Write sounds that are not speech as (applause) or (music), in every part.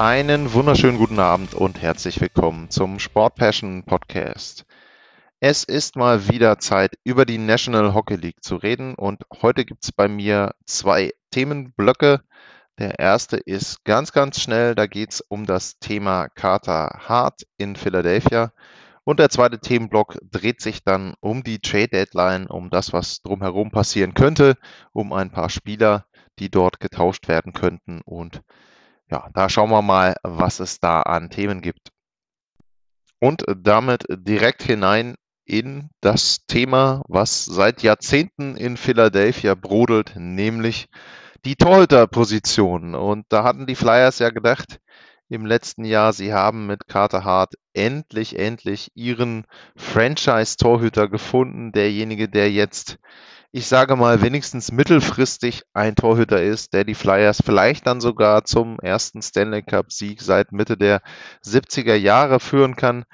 Einen wunderschönen guten Abend und herzlich willkommen zum Sport Passion Podcast. Es ist mal wieder Zeit, über die National Hockey League zu reden und heute gibt es bei mir zwei Themenblöcke. Der erste ist ganz, ganz schnell, da geht es um das Thema Carter Hart in Philadelphia. Und der zweite Themenblock dreht sich dann um die Trade Deadline, um das, was drumherum passieren könnte, um ein paar Spieler, die dort getauscht werden könnten und ja, da schauen wir mal, was es da an Themen gibt. Und damit direkt hinein in das Thema, was seit Jahrzehnten in Philadelphia brodelt, nämlich die Torhüterposition. Und da hatten die Flyers ja gedacht, im letzten Jahr, sie haben mit Carter Hart endlich, endlich ihren Franchise-Torhüter gefunden, derjenige, der jetzt ich sage mal, wenigstens mittelfristig ein Torhüter ist, der die Flyers vielleicht dann sogar zum ersten Stanley Cup-Sieg seit Mitte der 70er Jahre führen kann.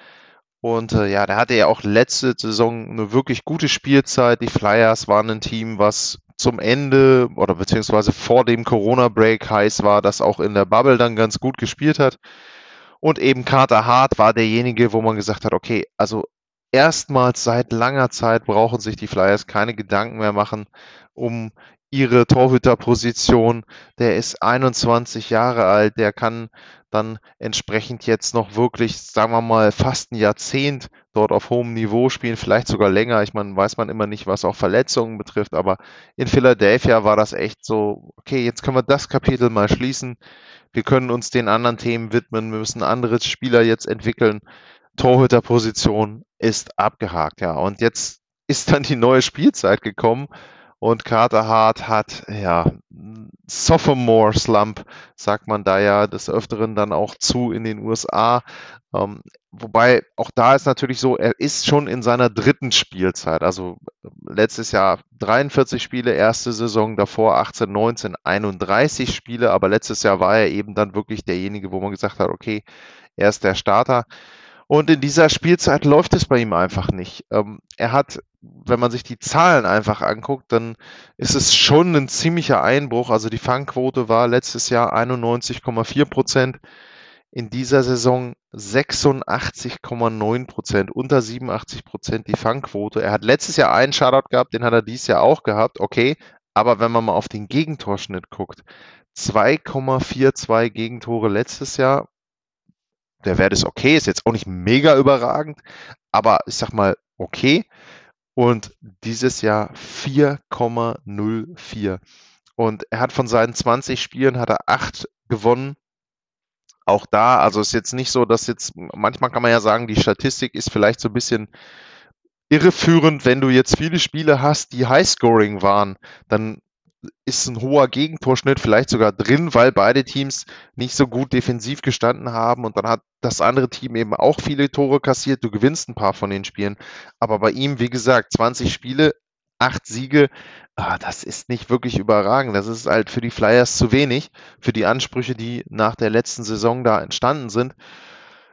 Und äh, ja, der hatte ja auch letzte Saison eine wirklich gute Spielzeit. Die Flyers waren ein Team, was zum Ende oder beziehungsweise vor dem Corona-Break heiß war, das auch in der Bubble dann ganz gut gespielt hat. Und eben Carter Hart war derjenige, wo man gesagt hat, okay, also erstmals seit langer Zeit brauchen sich die Flyers keine Gedanken mehr machen um ihre Torhüterposition. Der ist 21 Jahre alt, der kann dann entsprechend jetzt noch wirklich, sagen wir mal, fast ein Jahrzehnt dort auf hohem Niveau spielen, vielleicht sogar länger. Ich meine, weiß man immer nicht, was auch Verletzungen betrifft, aber in Philadelphia war das echt so, okay, jetzt können wir das Kapitel mal schließen. Wir können uns den anderen Themen widmen. Wir müssen andere Spieler jetzt entwickeln. Torhüterposition ist abgehakt, ja. Und jetzt ist dann die neue Spielzeit gekommen und Carter Hart hat, ja, Sophomore Slump, sagt man da ja des Öfteren dann auch zu in den USA. Ähm, wobei auch da ist natürlich so, er ist schon in seiner dritten Spielzeit. Also letztes Jahr 43 Spiele, erste Saison davor 18, 19, 31 Spiele, aber letztes Jahr war er eben dann wirklich derjenige, wo man gesagt hat, okay, er ist der Starter. Und in dieser Spielzeit läuft es bei ihm einfach nicht. Ähm, er hat, wenn man sich die Zahlen einfach anguckt, dann ist es schon ein ziemlicher Einbruch. Also die Fangquote war letztes Jahr 91,4 Prozent. In dieser Saison 86,9 Prozent, unter 87 Prozent die Fangquote. Er hat letztes Jahr einen Shutout gehabt, den hat er dieses Jahr auch gehabt, okay. Aber wenn man mal auf den Gegentorschnitt guckt, 2,42 Gegentore letztes Jahr, der Wert ist okay, ist jetzt auch nicht mega überragend, aber ich sag mal okay. Und dieses Jahr 4,04. Und er hat von seinen 20 Spielen hat er 8 gewonnen. Auch da, also ist jetzt nicht so, dass jetzt, manchmal kann man ja sagen, die Statistik ist vielleicht so ein bisschen irreführend, wenn du jetzt viele Spiele hast, die Highscoring waren, dann ist ein hoher Gegentorschnitt vielleicht sogar drin, weil beide Teams nicht so gut defensiv gestanden haben und dann hat das andere Team eben auch viele Tore kassiert. Du gewinnst ein paar von den Spielen. Aber bei ihm, wie gesagt, 20 Spiele, 8 Siege, ah, das ist nicht wirklich überragend. Das ist halt für die Flyers zu wenig, für die Ansprüche, die nach der letzten Saison da entstanden sind.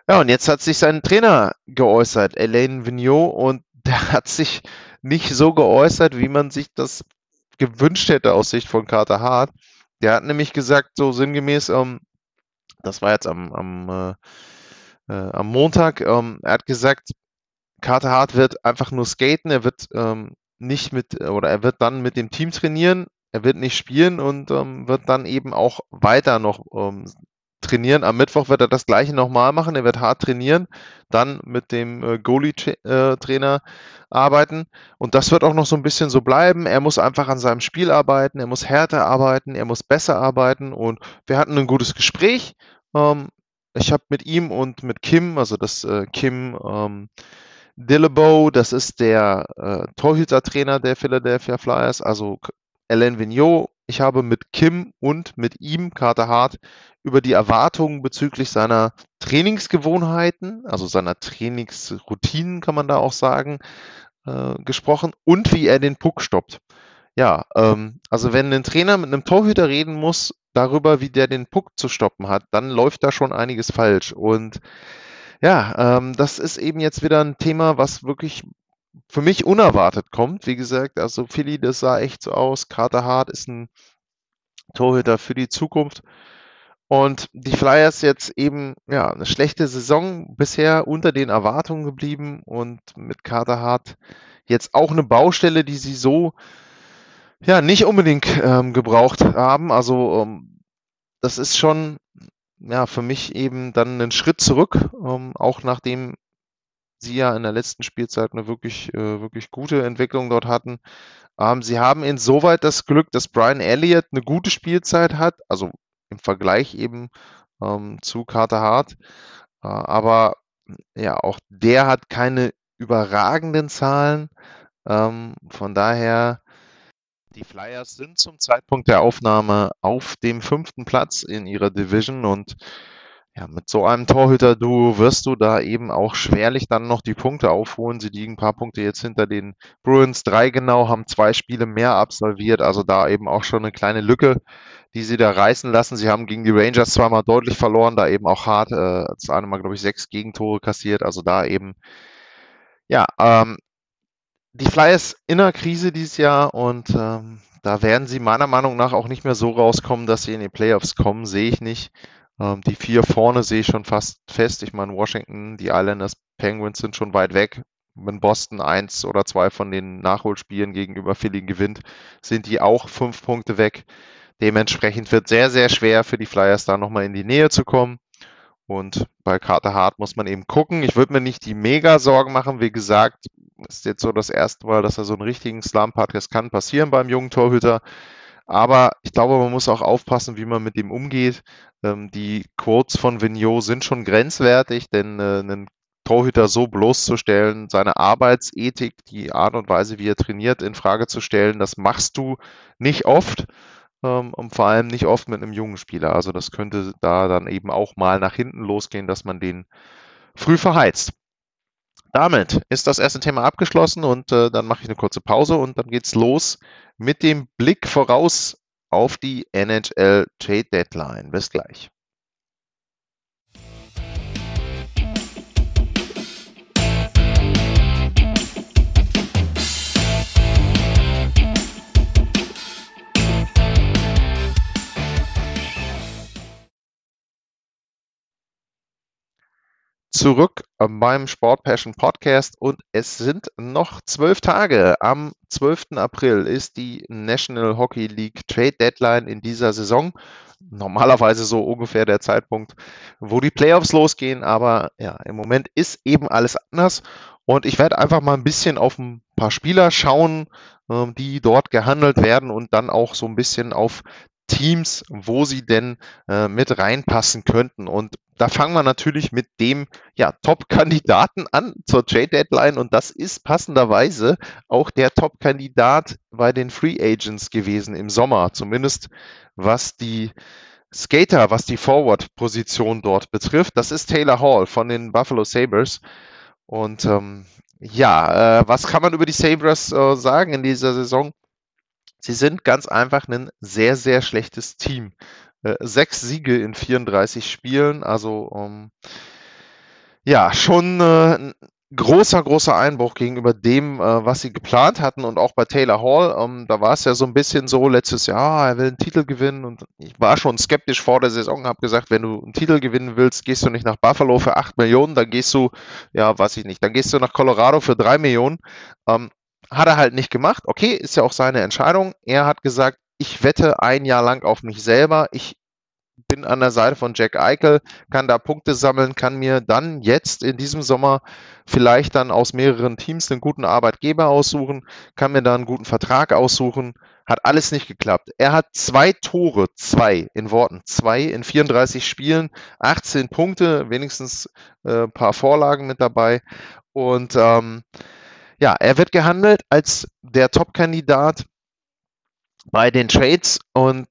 Ja, und jetzt hat sich sein Trainer geäußert, Elaine Vigneault, und (laughs) der hat sich nicht so geäußert, wie man sich das gewünscht hätte aus Sicht von Carter Hart. Der hat nämlich gesagt, so sinngemäß, ähm, das war jetzt am, am, äh, äh, am Montag, ähm, er hat gesagt, Carter Hart wird einfach nur skaten, er wird ähm, nicht mit, oder er wird dann mit dem Team trainieren, er wird nicht spielen und ähm, wird dann eben auch weiter noch ähm, trainieren. Am Mittwoch wird er das gleiche nochmal machen. Er wird hart trainieren, dann mit dem äh, Goalie-Trainer arbeiten. Und das wird auch noch so ein bisschen so bleiben. Er muss einfach an seinem Spiel arbeiten, er muss härter arbeiten, er muss besser arbeiten. Und wir hatten ein gutes Gespräch. Ähm, ich habe mit ihm und mit Kim, also das äh, Kim ähm, Dillebo, das ist der äh, Torhütertrainer der Philadelphia Flyers, also Alain Vigneault, Ich habe mit Kim und mit ihm, Carter Hart, über die Erwartungen bezüglich seiner Trainingsgewohnheiten, also seiner Trainingsroutinen, kann man da auch sagen, äh, gesprochen und wie er den Puck stoppt. Ja, ähm, also wenn ein Trainer mit einem Torhüter reden muss darüber, wie der den Puck zu stoppen hat, dann läuft da schon einiges falsch. Und ja, ähm, das ist eben jetzt wieder ein Thema, was wirklich für mich unerwartet kommt. Wie gesagt, also Philly, das sah echt so aus. Carter Hart ist ein Torhüter für die Zukunft. Und die Flyers jetzt eben, ja, eine schlechte Saison bisher unter den Erwartungen geblieben und mit Carter Hart jetzt auch eine Baustelle, die sie so ja nicht unbedingt ähm, gebraucht haben. Also ähm, das ist schon ja für mich eben dann ein Schritt zurück, ähm, auch nachdem sie ja in der letzten Spielzeit eine wirklich, äh, wirklich gute Entwicklung dort hatten. Ähm, sie haben insoweit das Glück, dass Brian Elliott eine gute Spielzeit hat, also im Vergleich eben ähm, zu Carter Hart. Äh, aber ja, auch der hat keine überragenden Zahlen. Ähm, von daher, die Flyers sind zum Zeitpunkt der Aufnahme auf dem fünften Platz in ihrer Division und ja, mit so einem Torhüter-Duo wirst du da eben auch schwerlich dann noch die Punkte aufholen. Sie liegen ein paar Punkte jetzt hinter den Bruins. Drei genau, haben zwei Spiele mehr absolviert. Also da eben auch schon eine kleine Lücke, die sie da reißen lassen. Sie haben gegen die Rangers zweimal deutlich verloren, da eben auch hart. Äh, das eine Mal, glaube ich, sechs Gegentore kassiert. Also da eben, ja, ähm, die Flyers in einer Krise dieses Jahr und ähm, da werden sie meiner Meinung nach auch nicht mehr so rauskommen, dass sie in die Playoffs kommen, sehe ich nicht. Ähm, die vier vorne sehe ich schon fast fest. Ich meine, Washington, die Islanders, Penguins sind schon weit weg. Wenn Boston eins oder zwei von den Nachholspielen gegenüber Philly gewinnt, sind die auch fünf Punkte weg. Dementsprechend wird sehr, sehr schwer für die Flyers da nochmal in die Nähe zu kommen. Und bei Carter Hart muss man eben gucken. Ich würde mir nicht die mega Sorgen machen. Wie gesagt, ist jetzt so das erste Mal, dass er so einen richtigen Slump hat. Das kann passieren beim jungen Torhüter. Aber ich glaube, man muss auch aufpassen, wie man mit dem umgeht. Ähm, die Quotes von Vigneault sind schon grenzwertig, denn äh, einen Torhüter so bloßzustellen, seine Arbeitsethik, die Art und Weise, wie er trainiert, in Frage zu stellen, das machst du nicht oft ähm, und vor allem nicht oft mit einem jungen Spieler. Also das könnte da dann eben auch mal nach hinten losgehen, dass man den früh verheizt. Damit ist das erste Thema abgeschlossen und äh, dann mache ich eine kurze Pause und dann geht's los mit dem Blick voraus auf die NHL Trade Deadline. Bis gleich. Zurück äh, beim Sport Passion Podcast und es sind noch zwölf Tage. Am 12. April ist die National Hockey League Trade Deadline in dieser Saison. Normalerweise so ungefähr der Zeitpunkt, wo die Playoffs losgehen, aber ja, im Moment ist eben alles anders und ich werde einfach mal ein bisschen auf ein paar Spieler schauen, ähm, die dort gehandelt werden und dann auch so ein bisschen auf Teams, wo sie denn äh, mit reinpassen könnten. Und da fangen wir natürlich mit dem ja, Top-Kandidaten an zur Trade-Deadline und das ist passenderweise auch der Top-Kandidat bei den Free Agents gewesen im Sommer, zumindest was die Skater, was die Forward-Position dort betrifft. Das ist Taylor Hall von den Buffalo Sabres. Und ähm, ja, äh, was kann man über die Sabres äh, sagen in dieser Saison? Sie sind ganz einfach ein sehr, sehr schlechtes Team. Äh, sechs Siege in 34 Spielen, also ähm, ja, schon äh, ein großer, großer Einbruch gegenüber dem, äh, was sie geplant hatten und auch bei Taylor Hall. Ähm, da war es ja so ein bisschen so letztes Jahr, er will einen Titel gewinnen und ich war schon skeptisch vor der Saison, habe gesagt, wenn du einen Titel gewinnen willst, gehst du nicht nach Buffalo für 8 Millionen, dann gehst du, ja, weiß ich nicht, dann gehst du nach Colorado für 3 Millionen. Ähm, hat er halt nicht gemacht. Okay, ist ja auch seine Entscheidung. Er hat gesagt, ich wette ein Jahr lang auf mich selber. Ich bin an der Seite von Jack Eichel, kann da Punkte sammeln, kann mir dann jetzt in diesem Sommer vielleicht dann aus mehreren Teams einen guten Arbeitgeber aussuchen, kann mir da einen guten Vertrag aussuchen. Hat alles nicht geklappt. Er hat zwei Tore, zwei in Worten, zwei in 34 Spielen, 18 Punkte, wenigstens äh, ein paar Vorlagen mit dabei. Und ähm, ja, er wird gehandelt als der Top-Kandidat bei den Trades und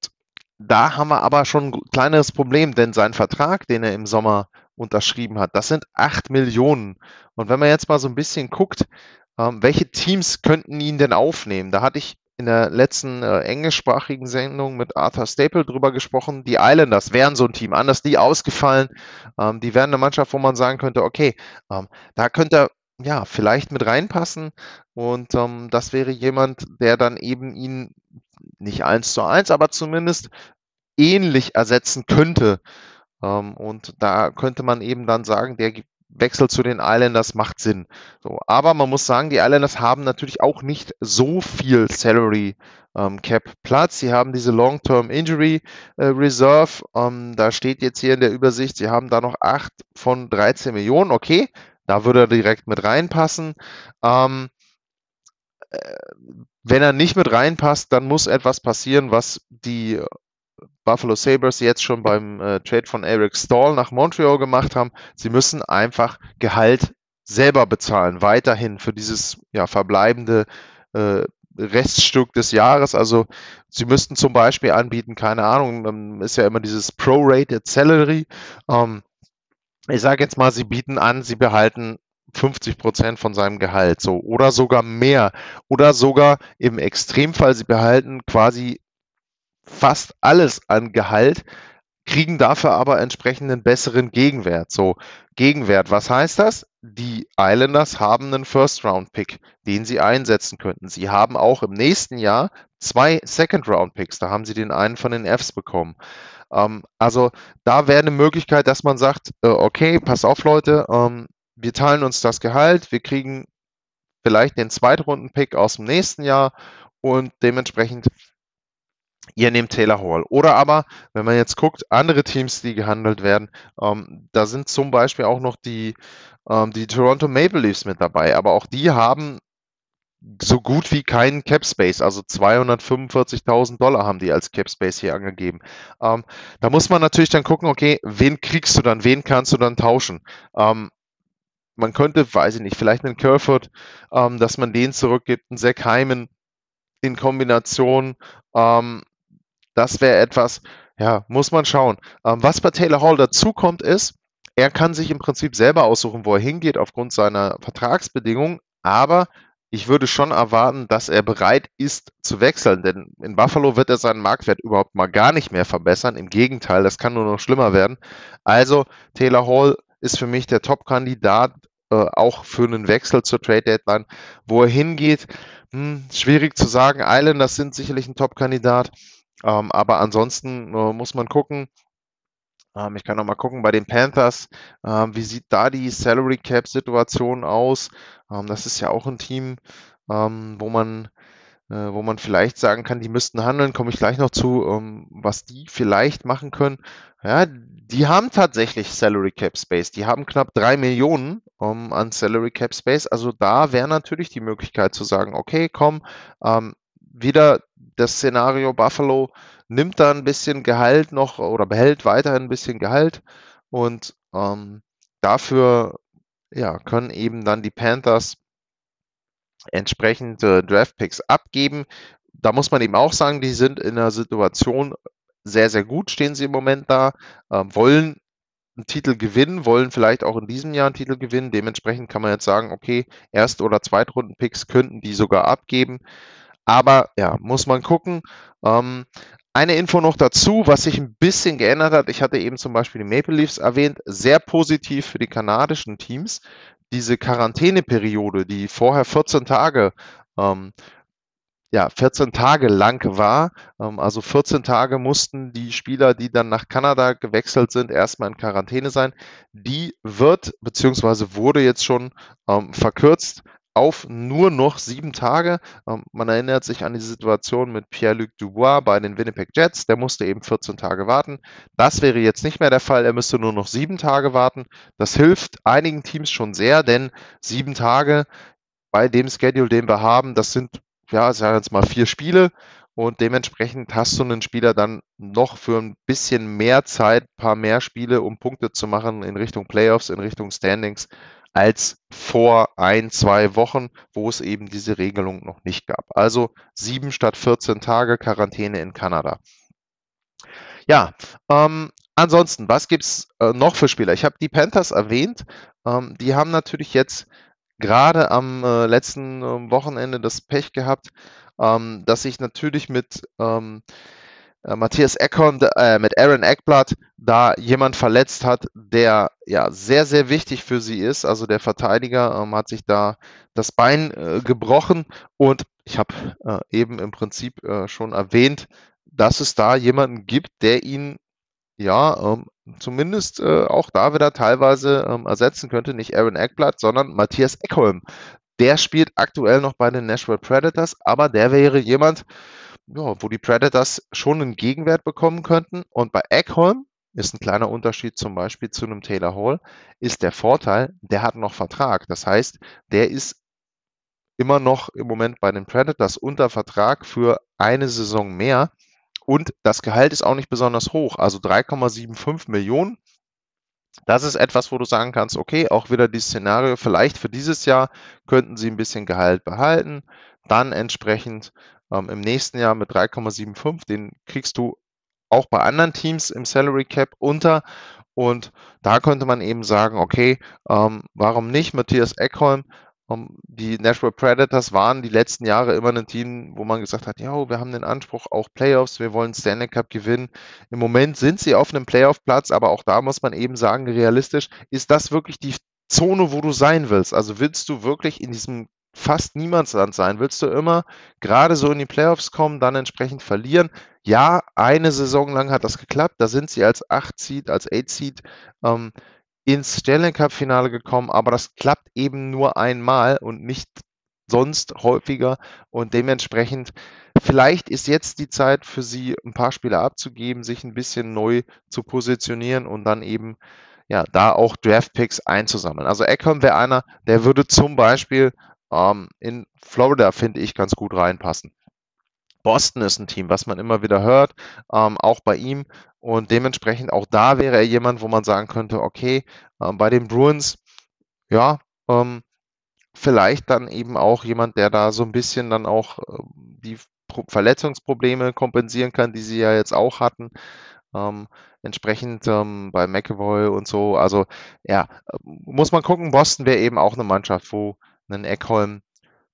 da haben wir aber schon ein kleineres Problem, denn sein Vertrag, den er im Sommer unterschrieben hat, das sind 8 Millionen. Und wenn man jetzt mal so ein bisschen guckt, ähm, welche Teams könnten ihn denn aufnehmen? Da hatte ich in der letzten äh, englischsprachigen Sendung mit Arthur Staple drüber gesprochen. Die Islanders wären so ein Team, anders die ausgefallen. Ähm, die wären eine Mannschaft, wo man sagen könnte, okay, ähm, da könnte er ja vielleicht mit reinpassen und ähm, das wäre jemand, der dann eben ihn nicht eins zu eins, aber zumindest ähnlich ersetzen könnte. Ähm, und da könnte man eben dann sagen, der Wechsel zu den Islanders macht Sinn. So, aber man muss sagen, die Islanders haben natürlich auch nicht so viel Salary ähm, Cap Platz. Sie haben diese Long-Term Injury äh, Reserve. Ähm, da steht jetzt hier in der Übersicht, sie haben da noch 8 von 13 Millionen. Okay, da würde er direkt mit reinpassen. Ähm, äh, wenn er nicht mit reinpasst, dann muss etwas passieren, was die Buffalo Sabres jetzt schon beim äh, Trade von Eric Stahl nach Montreal gemacht haben. Sie müssen einfach Gehalt selber bezahlen, weiterhin für dieses ja, verbleibende äh, Reststück des Jahres. Also sie müssten zum Beispiel anbieten, keine Ahnung, ist ja immer dieses Prorated Salary. Ähm, ich sage jetzt mal, sie bieten an, sie behalten 50 Prozent von seinem Gehalt, so oder sogar mehr oder sogar im Extremfall, sie behalten quasi fast alles an Gehalt, kriegen dafür aber entsprechenden besseren Gegenwert. So, Gegenwert, was heißt das? Die Islanders haben einen First-Round-Pick, den sie einsetzen könnten. Sie haben auch im nächsten Jahr zwei Second-Round-Picks. Da haben sie den einen von den Fs bekommen. Ähm, also da wäre eine Möglichkeit, dass man sagt, äh, okay, pass auf Leute, ähm, wir teilen uns das Gehalt, wir kriegen vielleicht den Zweitrunden-Pick aus dem nächsten Jahr und dementsprechend ihr nehmt Taylor Hall. Oder aber, wenn man jetzt guckt, andere Teams, die gehandelt werden, ähm, da sind zum Beispiel auch noch die, ähm, die Toronto Maple Leafs mit dabei. Aber auch die haben so gut wie keinen Cap Space, also 245.000 Dollar haben die als Cap Space hier angegeben. Ähm, da muss man natürlich dann gucken, okay, wen kriegst du dann, wen kannst du dann tauschen? Ähm, man könnte, weiß ich nicht, vielleicht einen Kerfoot, ähm, dass man den zurückgibt, einen Zach Hyman in Kombination ähm, das wäre etwas, ja, muss man schauen. Ähm, was bei Taylor Hall dazukommt, ist, er kann sich im Prinzip selber aussuchen, wo er hingeht aufgrund seiner Vertragsbedingungen, aber ich würde schon erwarten, dass er bereit ist zu wechseln, denn in Buffalo wird er seinen Marktwert überhaupt mal gar nicht mehr verbessern. Im Gegenteil, das kann nur noch schlimmer werden. Also Taylor Hall ist für mich der Top-Kandidat, äh, auch für einen Wechsel zur Trade Deadline. Wo er hingeht, hm, schwierig zu sagen. Islanders sind sicherlich ein Top-Kandidat. Ähm, aber ansonsten äh, muss man gucken. Ähm, ich kann noch mal gucken bei den Panthers. Ähm, wie sieht da die Salary Cap Situation aus? Ähm, das ist ja auch ein Team, ähm, wo man äh, wo man vielleicht sagen kann, die müssten handeln, komme ich gleich noch zu, ähm, was die vielleicht machen können. Ja, die haben tatsächlich Salary Cap Space. Die haben knapp drei Millionen um, an Salary Cap Space. Also da wäre natürlich die Möglichkeit zu sagen, okay, komm, ähm, wieder das Szenario Buffalo nimmt da ein bisschen Gehalt noch oder behält weiterhin ein bisschen Gehalt und ähm, dafür ja, können eben dann die Panthers entsprechend äh, Draftpicks abgeben. Da muss man eben auch sagen, die sind in der Situation sehr, sehr gut, stehen sie im Moment da, äh, wollen einen Titel gewinnen, wollen vielleicht auch in diesem Jahr einen Titel gewinnen. Dementsprechend kann man jetzt sagen, okay, Erst- oder Zweitrunden-Picks könnten die sogar abgeben. Aber ja, muss man gucken. Ähm, eine Info noch dazu, was sich ein bisschen geändert hat. Ich hatte eben zum Beispiel die Maple Leafs erwähnt. Sehr positiv für die kanadischen Teams. Diese Quarantäneperiode, die vorher 14 Tage, ähm, ja, 14 Tage lang war. Ähm, also 14 Tage mussten die Spieler, die dann nach Kanada gewechselt sind, erstmal in Quarantäne sein. Die wird, beziehungsweise wurde jetzt schon ähm, verkürzt auf nur noch sieben Tage. Ähm, man erinnert sich an die Situation mit Pierre-Luc Dubois bei den Winnipeg Jets. Der musste eben 14 Tage warten. Das wäre jetzt nicht mehr der Fall. Er müsste nur noch sieben Tage warten. Das hilft einigen Teams schon sehr, denn sieben Tage bei dem Schedule, den wir haben, das sind, ja, sagen wir jetzt mal vier Spiele. Und dementsprechend hast du einen Spieler dann noch für ein bisschen mehr Zeit, ein paar mehr Spiele, um Punkte zu machen in Richtung Playoffs, in Richtung Standings als vor ein, zwei Wochen, wo es eben diese Regelung noch nicht gab. Also sieben statt 14 Tage Quarantäne in Kanada. Ja, ähm, ansonsten, was gibt's äh, noch für Spieler? Ich habe die Panthers erwähnt. Ähm, die haben natürlich jetzt gerade am äh, letzten äh, Wochenende das Pech gehabt, ähm, dass sich natürlich mit ähm, äh, Matthias Eckholm, äh, mit Aaron Eckblatt da jemand verletzt hat, der ja sehr, sehr wichtig für sie ist. Also der Verteidiger ähm, hat sich da das Bein äh, gebrochen und ich habe äh, eben im Prinzip äh, schon erwähnt, dass es da jemanden gibt, der ihn ja ähm, zumindest äh, auch da wieder teilweise ähm, ersetzen könnte. Nicht Aaron Eckblatt, sondern Matthias Eckholm. Der spielt aktuell noch bei den Nashville Predators, aber der wäre jemand, ja, wo die Predators schon einen Gegenwert bekommen könnten. Und bei Eckholm ist ein kleiner Unterschied zum Beispiel zu einem Taylor Hall, ist der Vorteil, der hat noch Vertrag. Das heißt, der ist immer noch im Moment bei den Predators unter Vertrag für eine Saison mehr. Und das Gehalt ist auch nicht besonders hoch, also 3,75 Millionen. Das ist etwas, wo du sagen kannst, okay, auch wieder dieses Szenario, vielleicht für dieses Jahr könnten sie ein bisschen Gehalt behalten, dann entsprechend ähm, im nächsten Jahr mit 3,75, den kriegst du auch bei anderen Teams im Salary Cap unter. Und da könnte man eben sagen, okay, ähm, warum nicht Matthias Eckholm? Die Nashville Predators waren die letzten Jahre immer ein Team, wo man gesagt hat, ja, wir haben den Anspruch auch Playoffs, wir wollen Stanley Cup gewinnen. Im Moment sind sie auf einem Playoff-Platz, aber auch da muss man eben sagen, realistisch, ist das wirklich die Zone, wo du sein willst? Also willst du wirklich in diesem fast Niemandsland sein. Willst du immer gerade so in die Playoffs kommen, dann entsprechend verlieren? Ja, eine Saison lang hat das geklappt. Da sind sie als 8 Seed, als 8 Seed ähm, ins Stanley Cup Finale gekommen, aber das klappt eben nur einmal und nicht sonst häufiger und dementsprechend vielleicht ist jetzt die Zeit für sie ein paar Spiele abzugeben, sich ein bisschen neu zu positionieren und dann eben ja da auch Draft Picks einzusammeln. Also Eckham wäre einer, der würde zum Beispiel ähm, in Florida, finde ich, ganz gut reinpassen. Boston ist ein Team, was man immer wieder hört, ähm, auch bei ihm. Und dementsprechend auch da wäre er jemand, wo man sagen könnte, okay, ähm, bei den Bruins, ja, ähm, vielleicht dann eben auch jemand, der da so ein bisschen dann auch äh, die Pro Verletzungsprobleme kompensieren kann, die sie ja jetzt auch hatten. Ähm, entsprechend ähm, bei McAvoy und so. Also ja, äh, muss man gucken. Boston wäre eben auch eine Mannschaft, wo ein Eckholm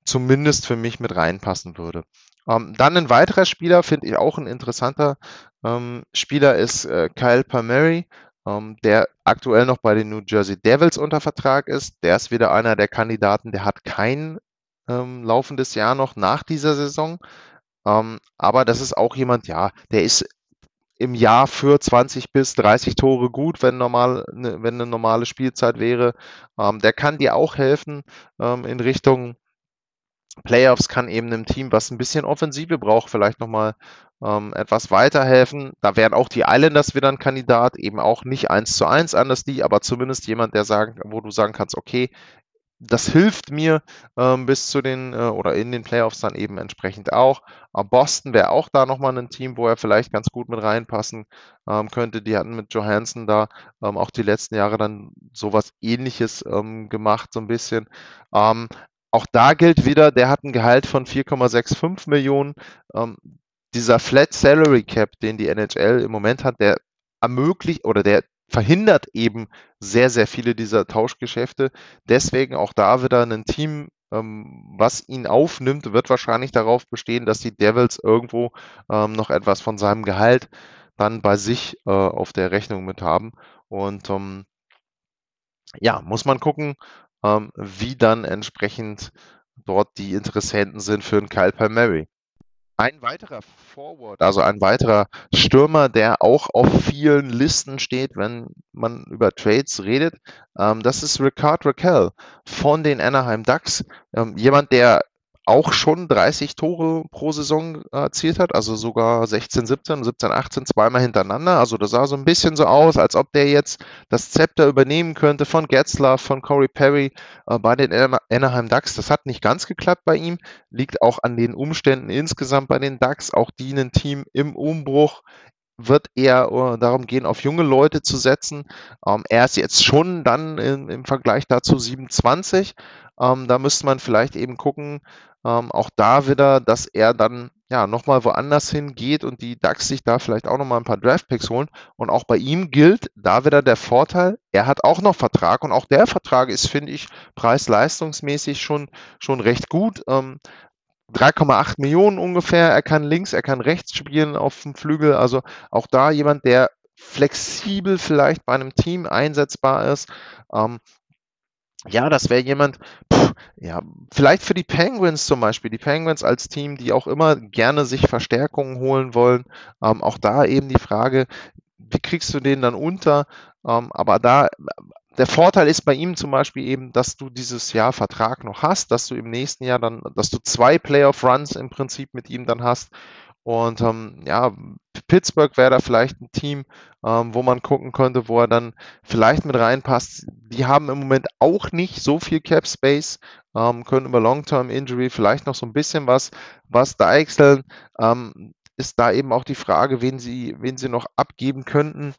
zumindest für mich mit reinpassen würde. Ähm, dann ein weiterer Spieler, finde ich auch ein interessanter ähm, Spieler, ist äh, Kyle Palmieri, ähm, der aktuell noch bei den New Jersey Devils unter Vertrag ist. Der ist wieder einer der Kandidaten, der hat kein ähm, laufendes Jahr noch nach dieser Saison. Ähm, aber das ist auch jemand, ja, der ist im Jahr für 20 bis 30 Tore gut, wenn, normal, ne, wenn eine normale Spielzeit wäre. Ähm, der kann dir auch helfen ähm, in Richtung Playoffs, kann eben einem Team, was ein bisschen Offensive braucht, vielleicht nochmal ähm, etwas weiterhelfen. Da wären auch die Islanders wieder ein Kandidat, eben auch nicht eins zu eins anders die, aber zumindest jemand, der sagen, wo du sagen kannst, okay, das hilft mir ähm, bis zu den äh, oder in den Playoffs dann eben entsprechend auch. Aber Boston wäre auch da nochmal ein Team, wo er vielleicht ganz gut mit reinpassen ähm, könnte. Die hatten mit Johansson da ähm, auch die letzten Jahre dann sowas ähnliches ähm, gemacht, so ein bisschen. Auch da gilt wieder, der hat ein Gehalt von 4,65 Millionen. Ähm, dieser Flat Salary Cap, den die NHL im Moment hat, der ermöglicht oder der verhindert eben sehr, sehr viele dieser Tauschgeschäfte. Deswegen auch da wieder ein Team, ähm, was ihn aufnimmt, wird wahrscheinlich darauf bestehen, dass die Devils irgendwo ähm, noch etwas von seinem Gehalt dann bei sich äh, auf der Rechnung mit haben. Und ähm, ja, muss man gucken, ähm, wie dann entsprechend dort die Interessenten sind für einen Kyle Palmieri. Ein weiterer Forward, also ein weiterer Stürmer, der auch auf vielen Listen steht, wenn man über Trades redet, ähm, das ist Ricard Raquel von den Anaheim Ducks. Ähm, jemand, der auch schon 30 Tore pro Saison erzielt hat, also sogar 16, 17, 17, 18 zweimal hintereinander. Also das sah so ein bisschen so aus, als ob der jetzt das Zepter übernehmen könnte von Getzlaff, von Corey Perry äh, bei den Anaheim Ducks. Das hat nicht ganz geklappt bei ihm, liegt auch an den Umständen insgesamt bei den Ducks, auch die ein Team im Umbruch, wird eher äh, darum gehen, auf junge Leute zu setzen. Ähm, er ist jetzt schon dann im Vergleich dazu 27. Ähm, da müsste man vielleicht eben gucken, ähm, auch da wieder, dass er dann ja nochmal woanders hingeht und die DAX sich da vielleicht auch nochmal ein paar Draftpicks holen. Und auch bei ihm gilt da wieder der Vorteil, er hat auch noch Vertrag und auch der Vertrag ist, finde ich, preis-leistungsmäßig schon, schon recht gut. Ähm, 3,8 Millionen ungefähr. Er kann links, er kann rechts spielen auf dem Flügel. Also auch da jemand, der flexibel vielleicht bei einem Team einsetzbar ist. Ähm, ja, das wäre jemand, pff, ja, vielleicht für die Penguins zum Beispiel. Die Penguins als Team, die auch immer gerne sich Verstärkungen holen wollen. Ähm, auch da eben die Frage, wie kriegst du den dann unter? Ähm, aber da der Vorteil ist bei ihm zum Beispiel eben, dass du dieses Jahr Vertrag noch hast, dass du im nächsten Jahr dann, dass du zwei Playoff-Runs im Prinzip mit ihm dann hast. Und ähm, ja, Pittsburgh wäre da vielleicht ein Team, ähm, wo man gucken könnte, wo er dann vielleicht mit reinpasst. Die haben im Moment auch nicht so viel Cap Space, ähm, können über Long-Term Injury vielleicht noch so ein bisschen was, was deichseln. Ähm, ist da eben auch die Frage, wen sie, wen sie noch abgeben könnten.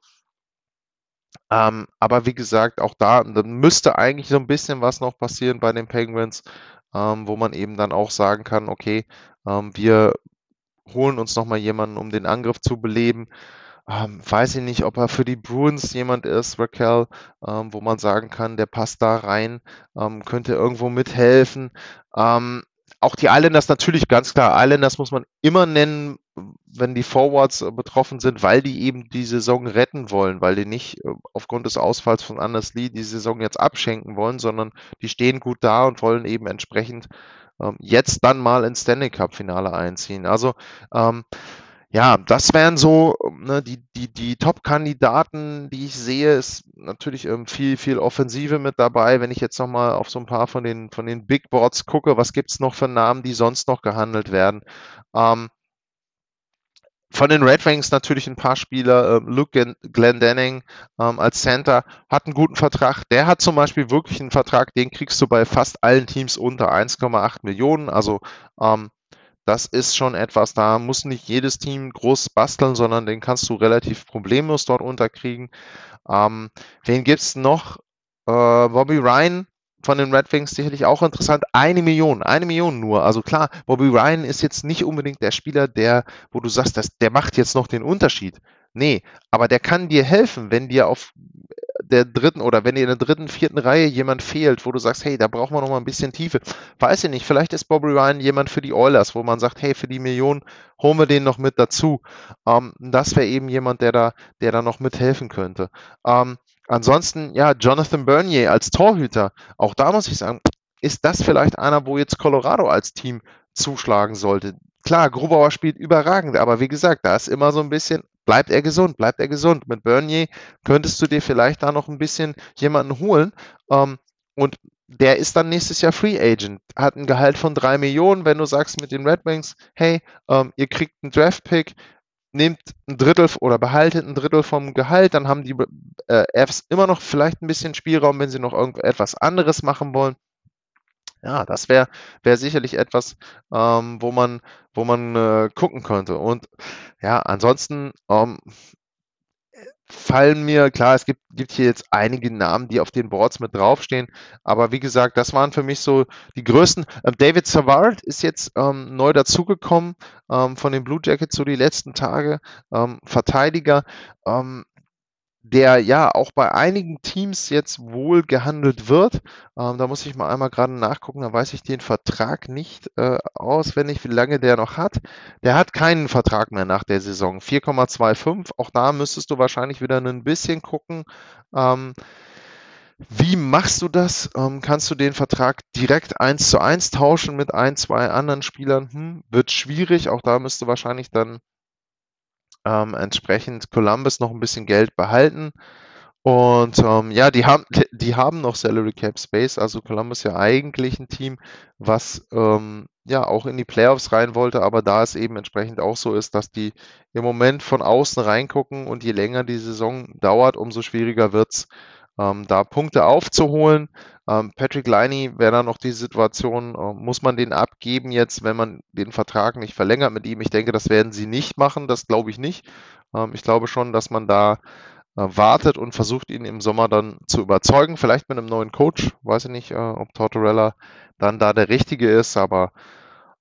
Ähm, aber wie gesagt, auch da dann müsste eigentlich so ein bisschen was noch passieren bei den Penguins, ähm, wo man eben dann auch sagen kann, okay, ähm, wir holen uns nochmal jemanden, um den Angriff zu beleben. Ähm, weiß ich nicht, ob er für die Bruins jemand ist, Raquel, ähm, wo man sagen kann, der passt da rein, ähm, könnte irgendwo mithelfen. Ähm, auch die Islanders natürlich ganz klar. Islanders muss man immer nennen, wenn die Forwards äh, betroffen sind, weil die eben die Saison retten wollen, weil die nicht äh, aufgrund des Ausfalls von Anders Lee die Saison jetzt abschenken wollen, sondern die stehen gut da und wollen eben entsprechend ähm, jetzt dann mal ins Stanley Cup Finale einziehen. Also ähm, ja, das wären so ne, die, die, die Top-Kandidaten, die ich sehe, ist natürlich ähm, viel, viel Offensive mit dabei. Wenn ich jetzt nochmal auf so ein paar von den, von den Big Boards gucke, was gibt's noch für Namen, die sonst noch gehandelt werden? Ähm, von den Red Wings natürlich ein paar Spieler. Ähm, Luke Glendenning ähm, als Center hat einen guten Vertrag. Der hat zum Beispiel wirklich einen Vertrag, den kriegst du bei fast allen Teams unter 1,8 Millionen. Also ähm, das ist schon etwas, da muss nicht jedes Team groß basteln, sondern den kannst du relativ problemlos dort unterkriegen. Ähm, wen gibt's noch? Äh, Bobby Ryan von den Red Wings sicherlich auch interessant. Eine Million, eine Million nur. Also klar, Bobby Ryan ist jetzt nicht unbedingt der Spieler, der, wo du sagst, dass, der macht jetzt noch den Unterschied. Nee, aber der kann dir helfen, wenn dir auf der dritten oder wenn dir in der dritten, vierten Reihe jemand fehlt, wo du sagst, hey, da brauchen wir noch mal ein bisschen Tiefe. Weiß ich nicht, vielleicht ist Bobby Ryan jemand für die Oilers, wo man sagt, hey, für die Million holen wir den noch mit dazu. Ähm, das wäre eben jemand, der da, der da noch mithelfen könnte. Ähm, ansonsten, ja, Jonathan Bernier als Torhüter, auch da muss ich sagen, ist das vielleicht einer, wo jetzt Colorado als Team zuschlagen sollte? Klar, Grubauer spielt überragend, aber wie gesagt, da ist immer so ein bisschen, bleibt er gesund, bleibt er gesund. Mit Bernier könntest du dir vielleicht da noch ein bisschen jemanden holen. Ähm, und der ist dann nächstes Jahr Free Agent, hat ein Gehalt von drei Millionen. Wenn du sagst mit den Red Wings, hey, ähm, ihr kriegt einen Draft Pick, nehmt ein Drittel oder behaltet ein Drittel vom Gehalt, dann haben die äh, Fs immer noch vielleicht ein bisschen Spielraum, wenn sie noch irgendetwas anderes machen wollen. Ja, das wäre wär sicherlich etwas, ähm, wo man, wo man äh, gucken könnte. Und ja, ansonsten ähm, fallen mir, klar, es gibt, gibt hier jetzt einige Namen, die auf den Boards mit draufstehen, aber wie gesagt, das waren für mich so die größten. Ähm, David Savard ist jetzt ähm, neu dazugekommen ähm, von den Blue Jackets so die letzten Tage, ähm, Verteidiger. Ähm, der ja auch bei einigen Teams jetzt wohl gehandelt wird. Ähm, da muss ich mal einmal gerade nachgucken, da weiß ich den Vertrag nicht äh, auswendig, wie lange der noch hat. Der hat keinen Vertrag mehr nach der Saison. 4,25. Auch da müsstest du wahrscheinlich wieder ein bisschen gucken. Ähm, wie machst du das? Ähm, kannst du den Vertrag direkt eins zu eins tauschen mit ein, zwei anderen Spielern? Hm, wird schwierig. Auch da müsste wahrscheinlich dann ähm, entsprechend Columbus noch ein bisschen Geld behalten. Und ähm, ja, die haben, die haben noch Salary Cap Space, also Columbus ja eigentlich ein Team, was ähm, ja auch in die Playoffs rein wollte, aber da es eben entsprechend auch so ist, dass die im Moment von außen reingucken und je länger die Saison dauert, umso schwieriger wird's. Ähm, da Punkte aufzuholen. Ähm, Patrick Liney wäre dann noch die Situation, äh, muss man den abgeben jetzt, wenn man den Vertrag nicht verlängert mit ihm? Ich denke, das werden sie nicht machen, das glaube ich nicht. Ähm, ich glaube schon, dass man da äh, wartet und versucht, ihn im Sommer dann zu überzeugen. Vielleicht mit einem neuen Coach. Weiß ich nicht, äh, ob Tortorella dann da der richtige ist, aber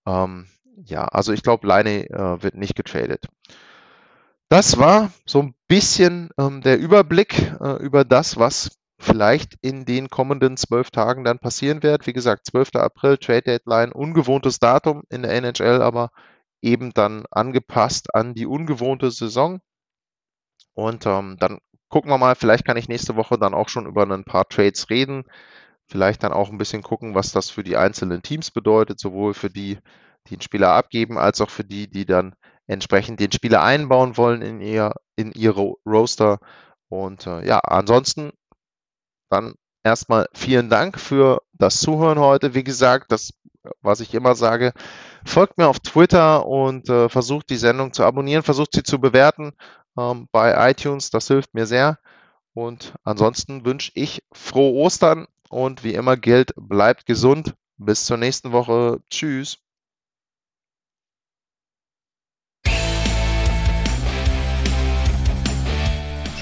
ähm, ja, also ich glaube, Leine äh, wird nicht getradet. Das war so ein bisschen ähm, der Überblick äh, über das, was vielleicht in den kommenden zwölf Tagen dann passieren wird. Wie gesagt, 12. April, Trade Deadline, ungewohntes Datum in der NHL, aber eben dann angepasst an die ungewohnte Saison. Und ähm, dann gucken wir mal, vielleicht kann ich nächste Woche dann auch schon über ein paar Trades reden. Vielleicht dann auch ein bisschen gucken, was das für die einzelnen Teams bedeutet, sowohl für die, die einen Spieler abgeben, als auch für die, die dann entsprechend den Spieler einbauen wollen in ihr, in ihre Roster. Und äh, ja, ansonsten dann erstmal vielen Dank für das Zuhören heute. Wie gesagt, das, was ich immer sage, folgt mir auf Twitter und äh, versucht die Sendung zu abonnieren, versucht sie zu bewerten ähm, bei iTunes. Das hilft mir sehr. Und ansonsten wünsche ich frohe Ostern und wie immer gilt, bleibt gesund. Bis zur nächsten Woche. Tschüss.